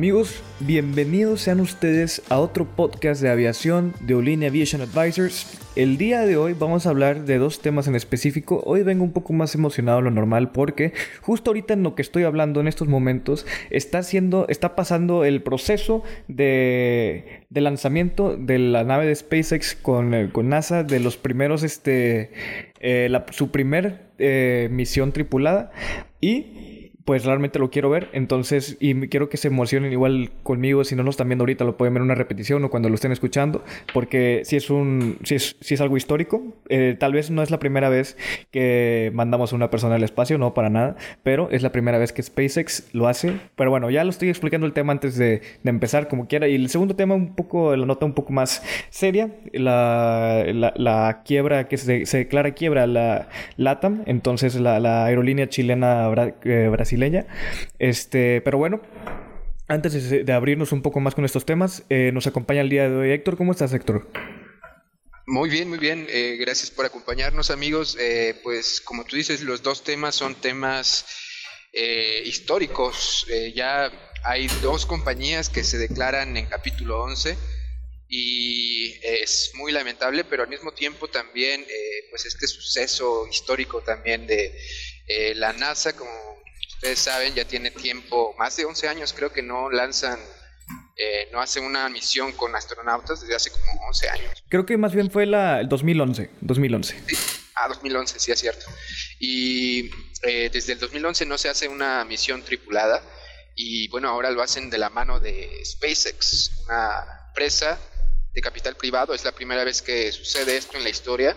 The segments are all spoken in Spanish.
Amigos, bienvenidos sean ustedes a otro podcast de aviación de Olin Aviation Advisors. El día de hoy vamos a hablar de dos temas en específico. Hoy vengo un poco más emocionado de lo normal porque justo ahorita en lo que estoy hablando en estos momentos está haciendo, está pasando el proceso de, lanzamiento de la nave de SpaceX con, eh, con NASA de los primeros, este, eh, su primer eh, misión tripulada y pues realmente lo quiero ver. Entonces, y quiero que se emocionen igual conmigo. Si no lo están viendo ahorita, lo pueden ver en una repetición o cuando lo estén escuchando. Porque si es un, si es, si es algo histórico. Eh, tal vez no es la primera vez que mandamos a una persona al espacio, no para nada. Pero es la primera vez que SpaceX lo hace. Pero bueno, ya lo estoy explicando el tema antes de, empezar, como quiera. Y el segundo tema, un poco, la nota un poco más seria. La, la, quiebra, que se, se, declara quiebra la LATAM. Entonces, la, aerolínea chilena eh, brasileña este, pero bueno, antes de, abrirnos un poco más con estos temas, eh, nos acompaña el día de hoy Héctor. ¿Cómo estás, Héctor? Muy bien, muy bien. Eh, gracias por acompañarnos, amigos. Eh, pues como tú dices, los dos temas son temas históricos. ya hay dos compañías que se declaran en capítulo 11 y es muy lamentable, pero al mismo tiempo también, pues este suceso histórico también de la NASA como ustedes saben, ya tiene tiempo, más de 11 años creo que no lanzan, eh, no hacen una misión con astronautas desde hace como 11 años. Creo que más bien fue la, el 2011, 2011. Ah, 2011, sí es cierto. Y eh, desde el 2011 no se hace una misión tripulada y bueno, ahora lo hacen de la mano de SpaceX, una empresa de capital privado. Es la primera vez que sucede esto en la historia.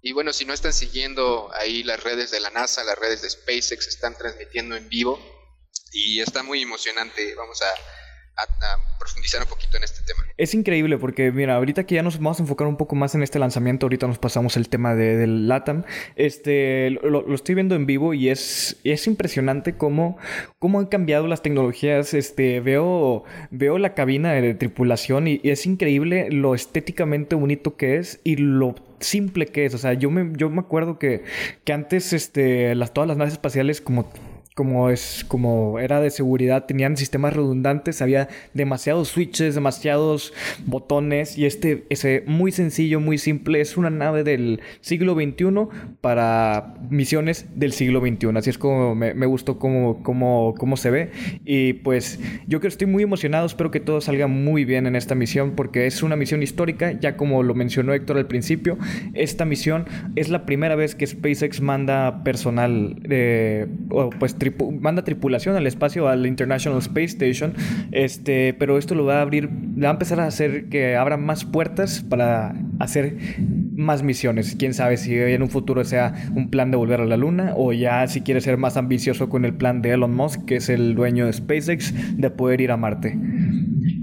Y bueno, si no están siguiendo ahí las redes de la NASA, las redes de SpaceX están transmitiendo en vivo y está muy emocionante. Vamos a, profundizar un poquito en este tema. Es increíble porque, mira, ahorita que ya nos vamos a enfocar un poco más en este lanzamiento, ahorita nos pasamos el tema de, del LATAM, este, lo, estoy viendo en vivo y es, es impresionante cómo, cómo han cambiado las tecnologías. Este, veo, veo la cabina de tripulación y, y es increíble lo estéticamente bonito que es y lo simple que es. O sea, yo me, yo me acuerdo que, que antes este, las, todas las naves espaciales como como es como era de seguridad, tenían sistemas redundantes, había demasiados switches, demasiados botones y este ese muy sencillo, muy simple, es una nave del siglo XXI para misiones del siglo XXI. Así es como me, gustó cómo, cómo, cómo se ve y pues yo que estoy muy emocionado, espero que todo salga muy bien en esta misión porque es una misión histórica, ya como lo mencionó Héctor al principio, esta misión es la primera vez que SpaceX manda personal eh, pues manda tripulación al espacio, al International Space Station, este, pero esto lo va a abrir, va a empezar a hacer que abra más puertas para hacer más misiones. Quién sabe si en un futuro sea un plan de volver a la Luna o ya si quiere ser más ambicioso con el plan de Elon Musk, que es el dueño de SpaceX, de poder ir a Marte.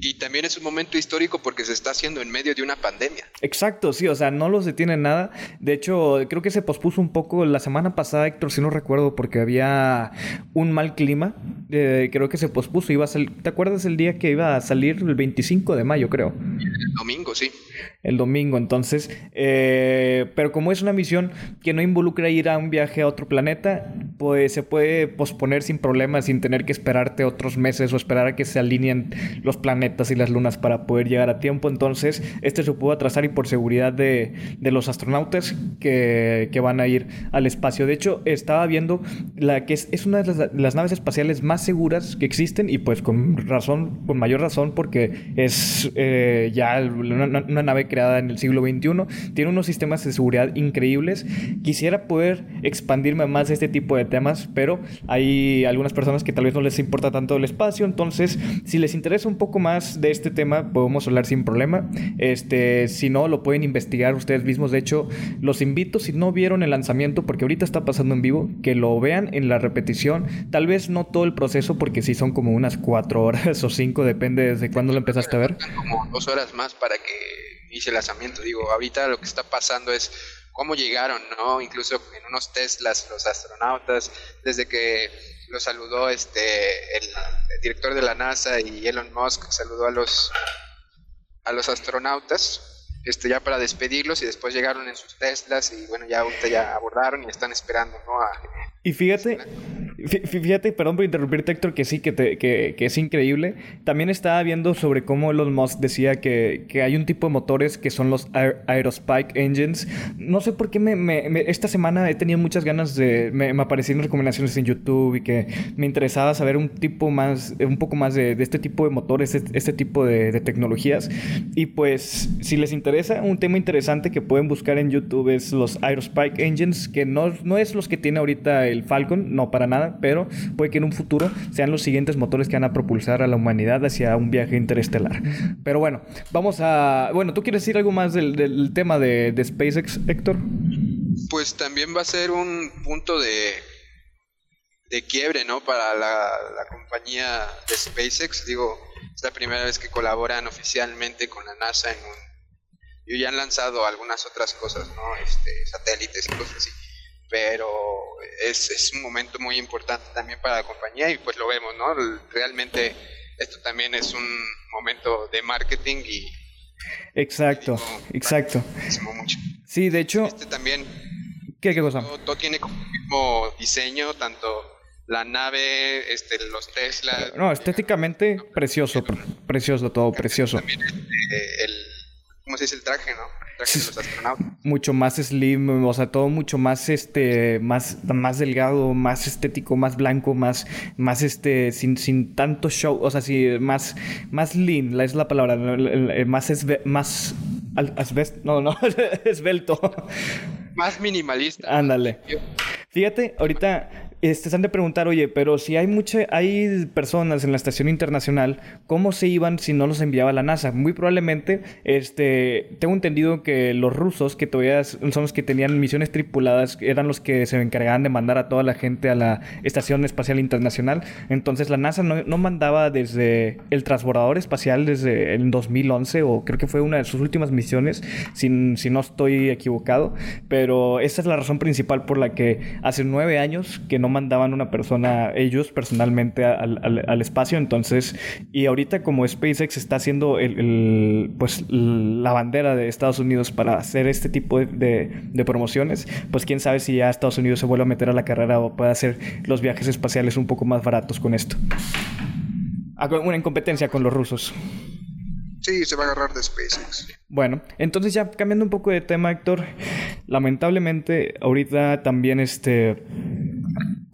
Y también es un momento histórico porque se está haciendo en medio de una pandemia. Exacto, sí, o sea, no los detiene nada. De hecho, creo que se pospuso un poco la semana pasada, Héctor, si no recuerdo, porque había un mal clima. Eh, creo que se pospuso. Iba a ¿Te acuerdas el día que iba a salir? El 25 de mayo, creo. El domingo, sí. El domingo, entonces. Eh, pero como es una misión que no involucra ir a un viaje a otro planeta, pues se puede posponer sin problemas, sin tener que esperarte otros meses o esperar a que se alineen los planetas y las lunas para poder llegar a tiempo. Entonces, este se pudo atrasar y por seguridad de, de los astronautas que, que, van a ir al espacio. De hecho, estaba viendo la que es, es una de las, naves espaciales más seguras que existen y pues con razón, con mayor razón, porque es eh, ya una, una, nave creada en el siglo XXI. Tiene unos sistemas de seguridad increíbles. Quisiera poder expandirme más de este tipo de temas, pero hay algunas personas que tal vez no les importa tanto el espacio, entonces si les interesa un poco más de este tema, podemos hablar sin problema. Este, si no, lo pueden investigar ustedes mismos. De hecho, los invito, si no vieron el lanzamiento, porque ahorita está pasando en vivo, que lo vean en la repetición. Tal vez no todo el proceso, porque sí son como unas cuatro horas o cinco, depende desde cuándo lo empezaste a ver. Como dos horas más para que inicie el lanzamiento. Digo, ahorita lo que está pasando es cómo llegaron, ¿no? Incluso en unos Teslas los astronautas, desde que lo saludó este el, director de la NASA y Elon Musk saludó a los a los astronautas este ya para despedirlos y después llegaron en sus Teslas y bueno ya ahorita ya abordaron y están esperando no a, y fíjate Fíjate, perdón por interrumpirte, Héctor, que sí, que, te, que, que, es increíble. También estaba viendo sobre cómo Elon Musk decía que, que hay un tipo de motores que son los Aerospike Engines. No sé por qué me, me, esta semana he tenido muchas ganas de... Me, me, aparecieron recomendaciones en YouTube y que me interesaba saber un tipo más, un poco más de, de este tipo de motores, este, este tipo de, de, tecnologías. Y pues, si les interesa, un tema interesante que pueden buscar en YouTube es los Aerospike Engines, que no, no es los que tiene ahorita el Falcon, no para nada pero puede que en un futuro sean los siguientes motores que van a propulsar a la humanidad hacia un viaje interestelar. Pero bueno, vamos a... Bueno, ¿tú quieres decir algo más del, tema de, SpaceX, Héctor? Pues también va a ser un punto de, de quiebre, ¿no? Para la, compañía de SpaceX. Digo, es la primera vez que colaboran oficialmente con la NASA en un... Y ya han lanzado algunas otras cosas, ¿no? Este, satélites y cosas así pero es, es, un momento muy importante también para la compañía y pues lo vemos, ¿no? Realmente esto también es un momento de marketing y... Exacto, exacto. Mucho. Sí, de hecho... Este también... ¿Qué, qué cosa? Todo, tiene como el mismo diseño, tanto la nave, este, los Tesla... No, estéticamente precioso, precioso todo, precioso. También este, el, ¿cómo se dice? El traje, ¿no? Mucho más slim, o sea, todo mucho más este más más delgado, más estético, más blanco, más más este sin, sin tanto show, o sea, sí, más más lean, es la palabra, más es más no, no, esbelto. Más minimalista. Ándale. Fíjate, ahorita este, se han de preguntar, oye, pero si hay mucha, hay personas en la estación internacional, ¿cómo se iban si no los enviaba la NASA? Muy probablemente, este, tengo entendido que los rusos, que todavía son los que tenían misiones tripuladas, eran los que se encargaban de mandar a toda la gente a la estación espacial internacional. Entonces la NASA no, mandaba desde el transbordador espacial desde el 2011, o creo que fue una de sus últimas misiones, si, si no estoy equivocado. Pero esa es la razón principal por la que hace nueve años que no mandaban una persona, ellos personalmente, al, espacio. Entonces, y ahorita como SpaceX está haciendo el, pues la bandera de Estados Unidos para hacer este tipo de, de, promociones, pues quién sabe si ya Estados Unidos se vuelve a meter a la carrera o puede hacer los viajes espaciales un poco más baratos con esto. Una incompetencia con los rusos. Sí, se va a agarrar de SpaceX. Bueno, entonces ya cambiando un poco de tema, Héctor, lamentablemente ahorita también este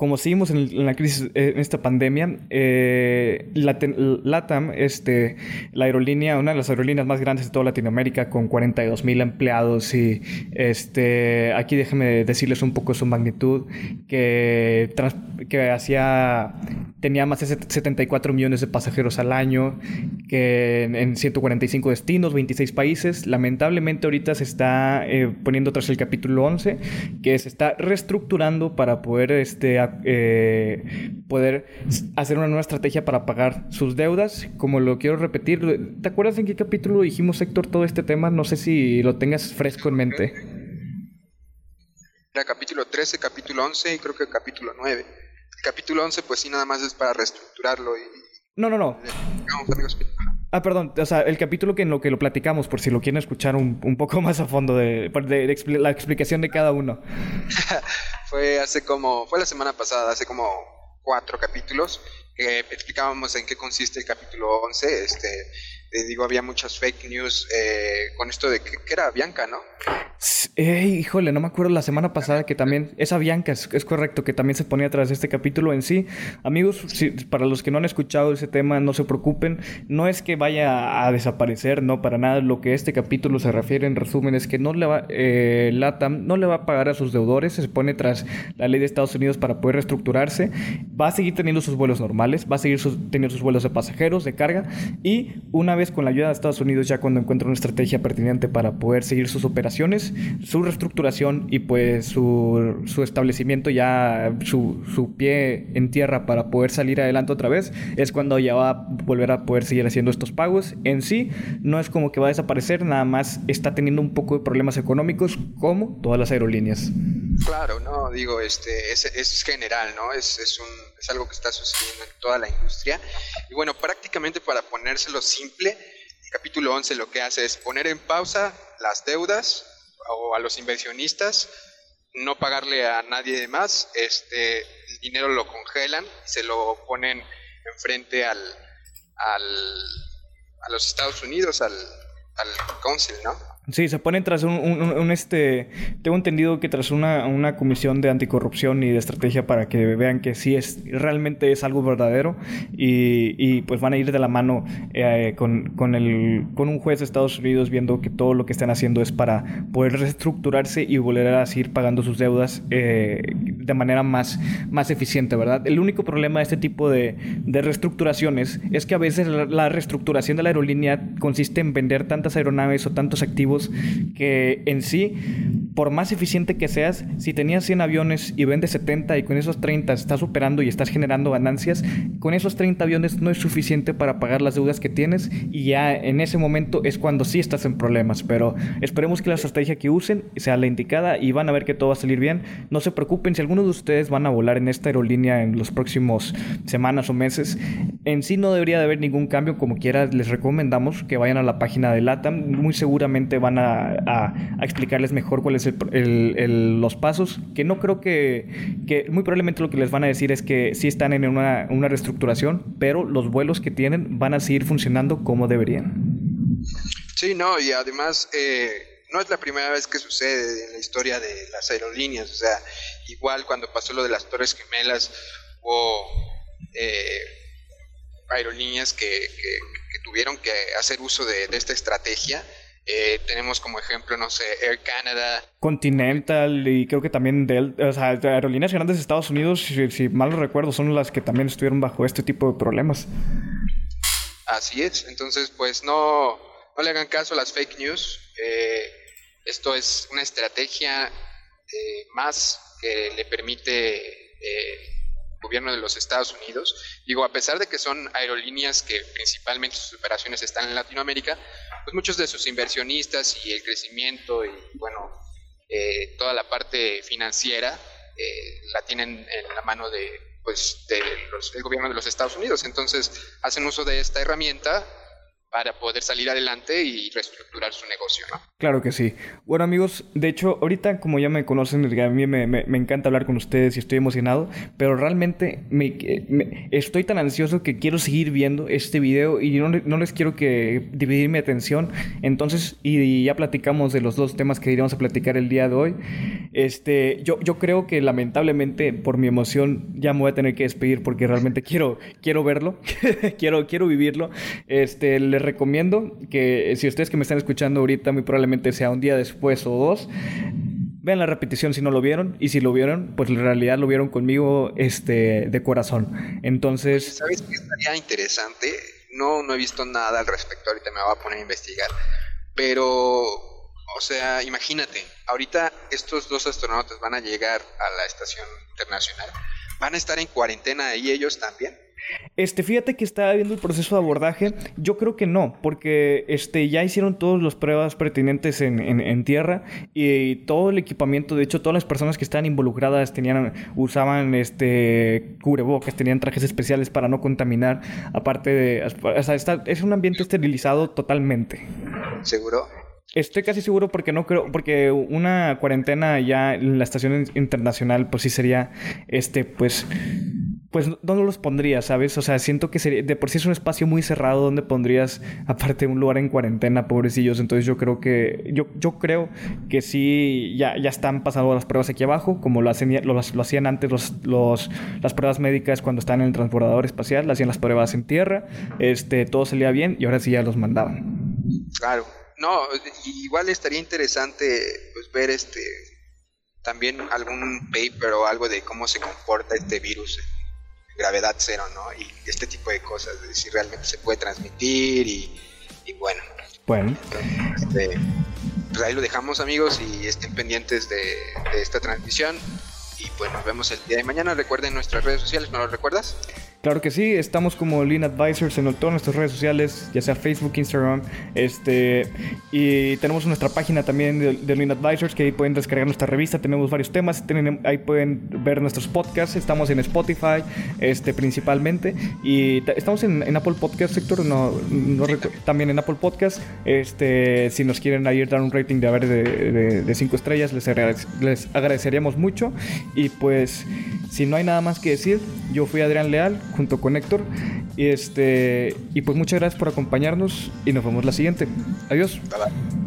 como seguimos en, la crisis, eh, en esta pandemia, eh, LATAM, este, la aerolínea, una de las aerolíneas más grandes de toda Latinoamérica, con 42 mil empleados y este, aquí déjenme decirles un poco su magnitud, que, que hacía, tenía más de 74 millones de pasajeros al año, que en, 145 destinos, 26 países. Lamentablemente ahorita se está eh, poniendo tras el capítulo 11, que se está reestructurando para poder este, eh, poder hacer una nueva estrategia para pagar sus deudas. Como lo quiero repetir, ¿te acuerdas en qué capítulo dijimos, Héctor, todo este tema? No sé si lo tengas fresco en mente. Era capítulo 13, capítulo 11 y creo que capítulo 9. El capítulo 11 pues sí nada más es para reestructurarlo y... No, no, no. Ah, perdón, o sea, el capítulo que en lo que lo platicamos, por si lo quieren escuchar un, un poco más a fondo de, de, la explicación de cada uno. fue hace como, fue la semana pasada, hace como cuatro capítulos, que explicábamos en qué consiste el capítulo 11. Este, digo, había muchas fake news eh, con esto de que, era Bianca, ¿no? Híjole, no me acuerdo la semana pasada que también, esa Bianca, es, correcto, que también se ponía atrás este capítulo en sí. Amigos, para los que no han escuchado ese tema, no se preocupen, no es que vaya a desaparecer, no, para nada. Lo que este capítulo se refiere en resumen es que no le va, eh, LATAM no le va a pagar a sus deudores, se pone tras la ley de Estados Unidos para poder reestructurarse, va a seguir teniendo sus vuelos normales, va a seguir teniendo sus vuelos de pasajeros, de carga, y una vez con la ayuda de Estados Unidos, ya cuando encuentre una estrategia pertinente para poder seguir sus operaciones, su reestructuración y pues su, su establecimiento ya, su, su, pie en tierra para poder salir adelante otra vez, es cuando ya va a volver a poder seguir haciendo estos pagos. En sí, no es como que va a desaparecer, nada más está teniendo un poco de problemas económicos como todas las aerolíneas. Claro, no, digo, este, es, es general, ¿no? Es, es, un, es algo que está sucediendo en toda la industria. Y bueno, prácticamente para ponérselo simple, capítulo 11 lo que hace es poner en pausa las deudas o a los inversionistas, no pagarle a nadie más, este, el dinero lo congelan, se lo ponen enfrente al, al, a los Estados Unidos, al, al Council, ¿no? Sí, se ponen tras un, este... Tengo entendido que tras una, una, comisión de anticorrupción y de estrategia para que vean que sí es... Realmente es algo verdadero y, y pues van a ir de la mano eh, con, con, el, con un juez de Estados Unidos viendo que todo lo que están haciendo es para poder reestructurarse y volver a seguir pagando sus deudas eh, de manera más, más eficiente, ¿verdad? El único problema de este tipo de, de reestructuraciones es que a veces la, la reestructuración de la aerolínea consiste en vender tantas aeronaves o tantos activos que en sí, por más eficiente que seas, si tenías 100 aviones y vendes 70 y con esos 30 estás superando y estás generando ganancias, con esos 30 aviones no es suficiente para pagar las deudas que tienes y ya en ese momento es cuando sí estás en problemas. Pero esperemos que la estrategia que usen sea la indicada y van a ver que todo va a salir bien. No se preocupen si algunos de ustedes van a volar en esta aerolínea en los próximos semanas o meses. En sí no debería de haber ningún cambio, como quiera les recomendamos que vayan a la página de LATAM. Muy seguramente van a, explicarles mejor los pasos, que no creo que, muy probablemente lo que les van a decir es que sí están en una, una reestructuración, pero los vuelos que tienen van a seguir funcionando como deberían. Sí, no, y además eh, no es la primera vez que sucede en la historia de las aerolíneas, o sea, igual cuando pasó lo de las Torres Gemelas hubo eh, aerolíneas que, tuvieron que hacer uso de esta estrategia eh, tenemos como ejemplo, no sé, Air Canada. Continental y creo que también Delta, o sea, aerolíneas grandes de Estados Unidos, si, mal lo recuerdo, son las que también estuvieron bajo este tipo de problemas. Así es, entonces pues no, no le hagan caso a las fake news. Eh, esto es una estrategia eh, más que le permite gobierno de los Estados Unidos. Digo, a pesar de que son aerolíneas que principalmente sus operaciones están en Latinoamérica, pues muchos de sus inversionistas y el crecimiento y bueno, eh, toda la parte financiera eh, la tienen en la mano de pues de del gobierno de los Estados Unidos. Entonces hacen uso de esta herramienta para poder salir adelante y reestructurar su negocio, ¿no? Claro que sí. Bueno amigos, de hecho ahorita como ya me conocen, a mí me, me, encanta hablar con ustedes y estoy emocionado, pero realmente me, estoy tan ansioso que quiero seguir viendo este video y no, no, les quiero que dividir mi atención. Entonces, y, ya platicamos de los dos temas que iríamos a platicar el día de hoy. Este, yo, yo creo que lamentablemente por mi emoción ya me voy a tener que despedir porque realmente quiero, quiero verlo, quiero, quiero vivirlo. Este, recomiendo que si ustedes que me están escuchando ahorita, muy probablemente sea un día después o dos, vean la repetición si no lo vieron y si lo vieron, pues en realidad lo vieron conmigo este, de corazón. Entonces... ¿Sabes qué estaría interesante? No, no he visto nada al respecto, ahorita me voy a poner a investigar, pero, o sea, imagínate, ahorita estos dos astronautas van a llegar a la estación internacional, van a estar en cuarentena ahí ellos también. Este, fíjate que estaba viendo el proceso de abordaje. Yo creo que no, porque este, ya hicieron todas las pruebas pertinentes en, en, tierra y todo el equipamiento, de hecho, todas las personas que estaban involucradas tenían, usaban este, cubrebocas, tenían trajes especiales para no contaminar. Aparte de. O sea, está, es un ambiente esterilizado totalmente. ¿Seguro? Estoy casi seguro porque no creo, porque una cuarentena ya en la estación internacional, pues sí sería, este, pues pues ¿dónde los pondrías, sabes? O sea, siento que sería, de por sí es un espacio muy cerrado donde pondrías, aparte, un lugar en cuarentena, pobrecillos. Entonces yo creo que, yo, yo creo que sí, ya, ya están pasando las pruebas aquí abajo, como lo, hacen, lo, lo hacían antes los, los, las pruebas médicas cuando estaban en el transbordador espacial, hacían las pruebas en tierra, este, todo salía bien y ahora sí ya los mandaban. Claro. No, igual estaría interesante pues ver este también algún paper o algo de cómo se comporta este virus gravedad cero, ¿no? Y este tipo de cosas, de si realmente se puede transmitir y, bueno. Bueno. Este, pues ahí lo dejamos amigos y estén pendientes de, de esta transmisión. Y pues nos vemos el día de mañana. Recuerden nuestras redes sociales, ¿no lo recuerdas? Claro que sí, estamos como Lean Advisors en todas nuestras redes sociales, ya sea Facebook, Instagram, este, y tenemos nuestra página también de, Lean Advisors que ahí pueden descargar nuestra revista, tenemos varios temas, ahí pueden ver nuestros podcasts, estamos en Spotify, este, principalmente, y estamos en, Apple Podcast, sector, no, también en Apple Podcast, este, si nos quieren ahí dar un rating de haber de, de, cinco estrellas, les, les agradeceríamos mucho, y pues, si no hay nada más que decir, yo fui Adrián Leal, junto con Héctor. Y, este, y pues muchas gracias por acompañarnos y nos vemos la siguiente. Adiós. Bye.